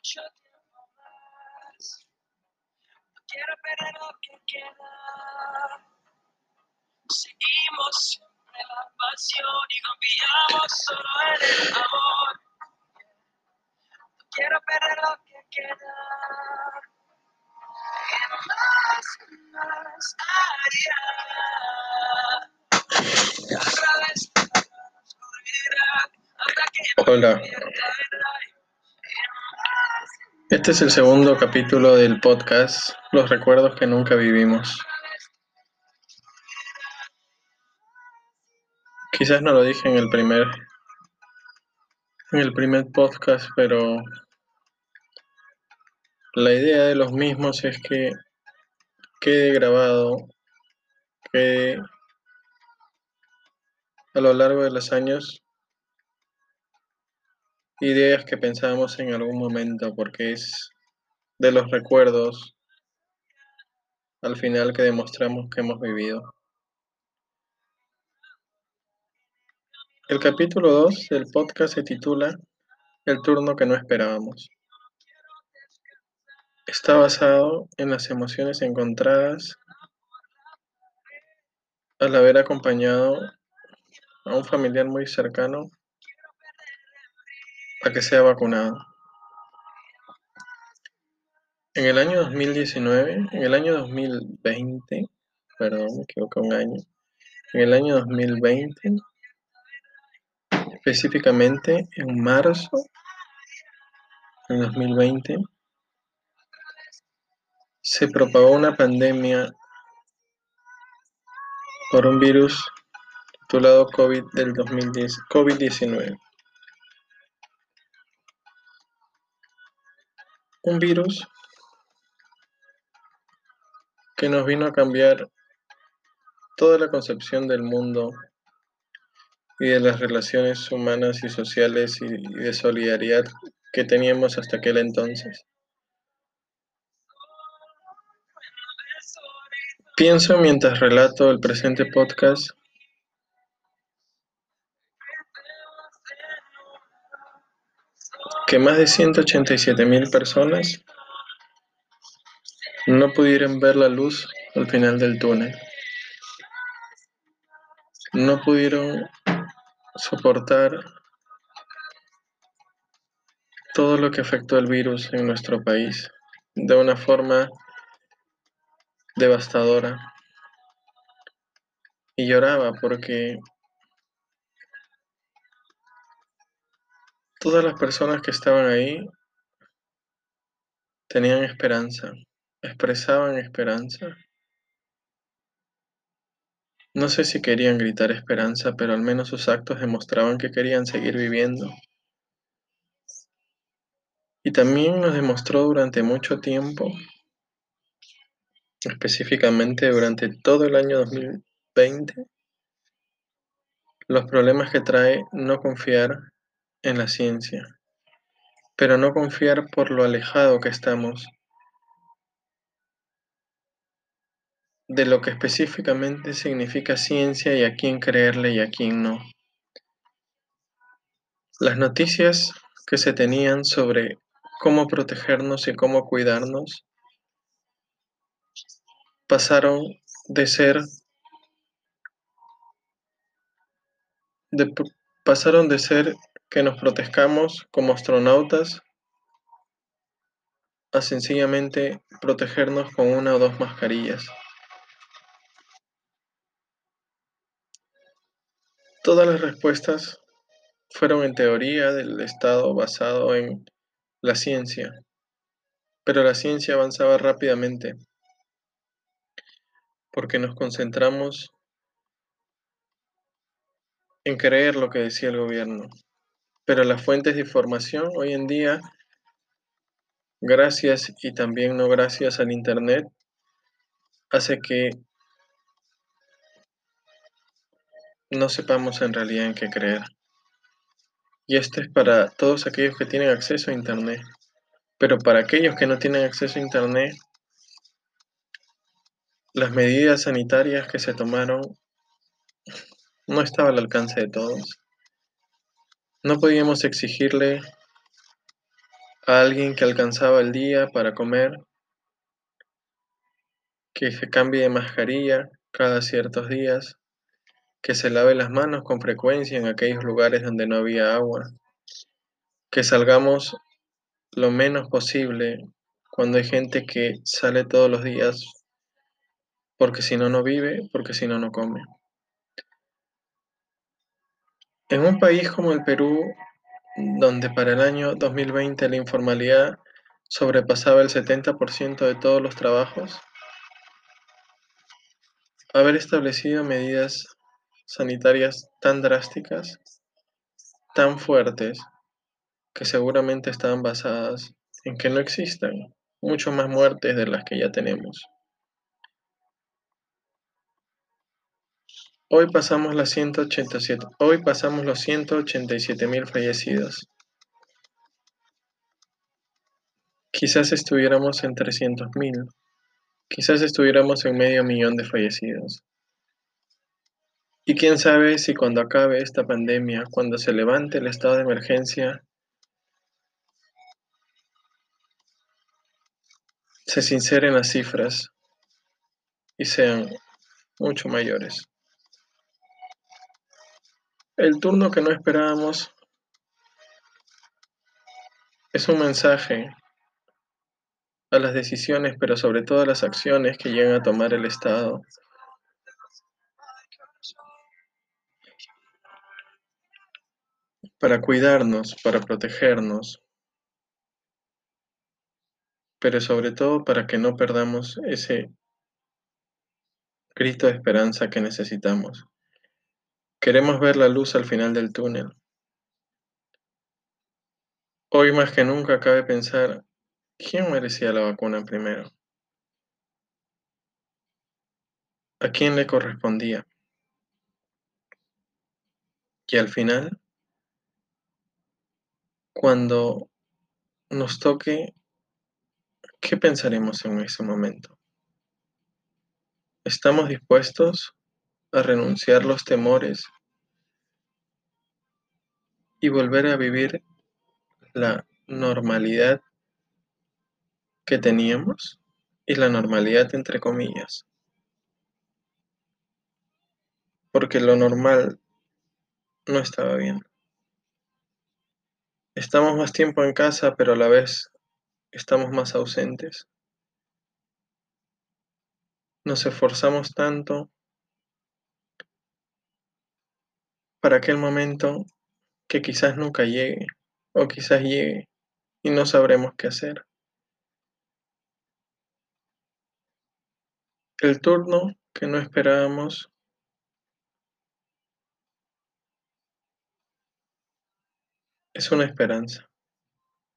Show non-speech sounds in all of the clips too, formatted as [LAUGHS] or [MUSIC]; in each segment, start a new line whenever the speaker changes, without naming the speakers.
mucho tiempo más. No quiero perder lo que queda. Seguimos siempre la pasión y confiamos solo en el amor. No quiero perder lo que queda. Y más, más haría. Otra vez hasta que
Hola. Este es el segundo capítulo del podcast Los recuerdos que nunca vivimos. Quizás no lo dije en el primer en el primer podcast, pero la idea de los mismos es que quede grabado, que a lo largo de los años ideas que pensábamos en algún momento, porque es de los recuerdos al final que demostramos que hemos vivido. El capítulo 2 del podcast se titula El turno que no esperábamos. Está basado en las emociones encontradas al haber acompañado a un familiar muy cercano a que sea vacunado. En el año 2019, en el año 2020, perdón, me equivoqué un año, en el año 2020, específicamente en marzo del 2020, se propagó una pandemia por un virus titulado COVID del 2010, COVID-19. Un virus que nos vino a cambiar toda la concepción del mundo y de las relaciones humanas y sociales y, de solidaridad que teníamos hasta aquel entonces. Pienso mientras relato el presente podcast que más de 187 mil personas no pudieron ver la luz al final del túnel. No pudieron soportar todo lo que afectó el virus en nuestro país de una forma devastadora. Y lloraba porque todas las personas que estaban ahí tenían esperanza, expresaban esperanza. No sé si querían gritar esperanza, pero al menos sus actos demostraban que querían seguir viviendo. Y también nos demostró durante mucho tiempo, específicamente durante todo el año 2020, los problemas que trae no confiar en la ciencia, pero no confiar por lo alejado que estamos de lo que específicamente significa ciencia y a quién creerle y a quién no. Las noticias que se tenían sobre cómo protegernos y cómo cuidarnos pasaron de ser de, pasaron de ser que nos protegamos como astronautas a sencillamente protegernos con una o dos mascarillas. Todas las respuestas fueron en teoría del Estado basado en la ciencia, pero la ciencia avanzaba rápidamente porque nos concentramos en creer lo que decía el gobierno. Pero las fuentes de información hoy en día, gracias y también no gracias al Internet, hace que no sepamos en realidad en qué creer. Y esto es para todos aquellos que tienen acceso a Internet. Pero para aquellos que no tienen acceso a Internet, las medidas sanitarias que se tomaron no estaba al alcance de todos. No podíamos exigirle a alguien que alcanzaba el día para comer, que se cambie de mascarilla cada ciertos días, que se lave las manos con frecuencia en aquellos lugares donde no había agua, que salgamos lo menos posible cuando hay gente que sale todos los días porque si no no vive, porque si no no come. En un país como el Perú, donde para el año 2020 la informalidad sobrepasaba el 70% de todos los trabajos, haber establecido medidas sanitarias tan drásticas, tan fuertes, que seguramente estaban basadas en que no existan mucho más muertes de las que ya tenemos. Hoy pasamos, las 187, hoy pasamos los 187 mil fallecidos. Quizás estuviéramos en 300 mil, quizás estuviéramos en medio millón de fallecidos. Y quién sabe si cuando acabe esta pandemia, cuando se levante el estado de emergencia, se sinceren las cifras y sean mucho mayores. El turno que no esperábamos es un mensaje a las decisiones, pero sobre todo a las acciones que llegan a tomar el Estado. Para cuidarnos, para protegernos, pero sobre todo para que no perdamos ese grito de esperanza que necesitamos. Queremos ver la luz al final del túnel. Hoy más que nunca cabe pensar, ¿quién merecía la vacuna primero? ¿A quién le correspondía? Y al final, cuando nos toque, ¿qué pensaremos en ese momento? ¿Estamos dispuestos a renunciar los temores y volver a vivir la normalidad que teníamos y la normalidad entre comillas. Porque lo normal no estaba bien. Estamos más tiempo en casa, pero a la vez estamos más ausentes. Nos esforzamos tanto para aquel momento que quizás nunca llegue o quizás llegue y no sabremos qué hacer. El turno que no esperábamos es una esperanza.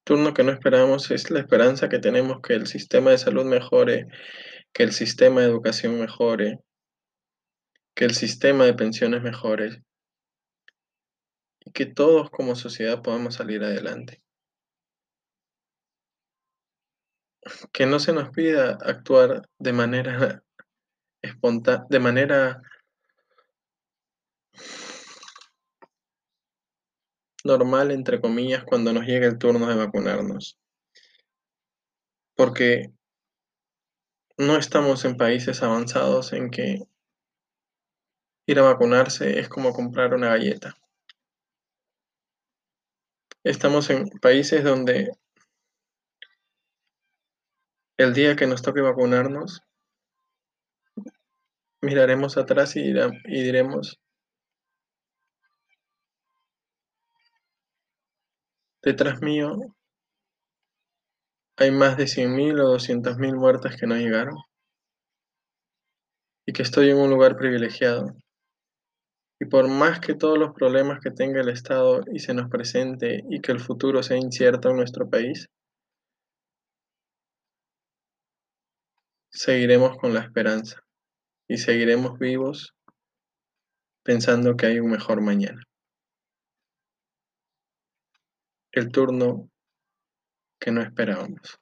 turno que no esperábamos es la esperanza que tenemos que el sistema de salud mejore, que el sistema de educación mejore, que el sistema de pensiones mejore, que todos como sociedad podamos salir adelante. Que no se nos pida actuar de manera [LAUGHS] espontánea, de manera normal, entre comillas, cuando nos llegue el turno de vacunarnos. Porque no estamos en países avanzados en que ir a vacunarse es como comprar una galleta. Estamos en países donde el día que nos toque vacunarnos, miraremos atrás y, diremos, detrás mío hay más de 100.000 o 200.000 muertas que no llegaron y que estoy en un lugar privilegiado. Y por más que todos los problemas que tenga el Estado y se nos presente y que el futuro sea incierto en nuestro país, seguiremos con la esperanza y seguiremos vivos pensando que hay un mejor mañana. El turno que no esperábamos.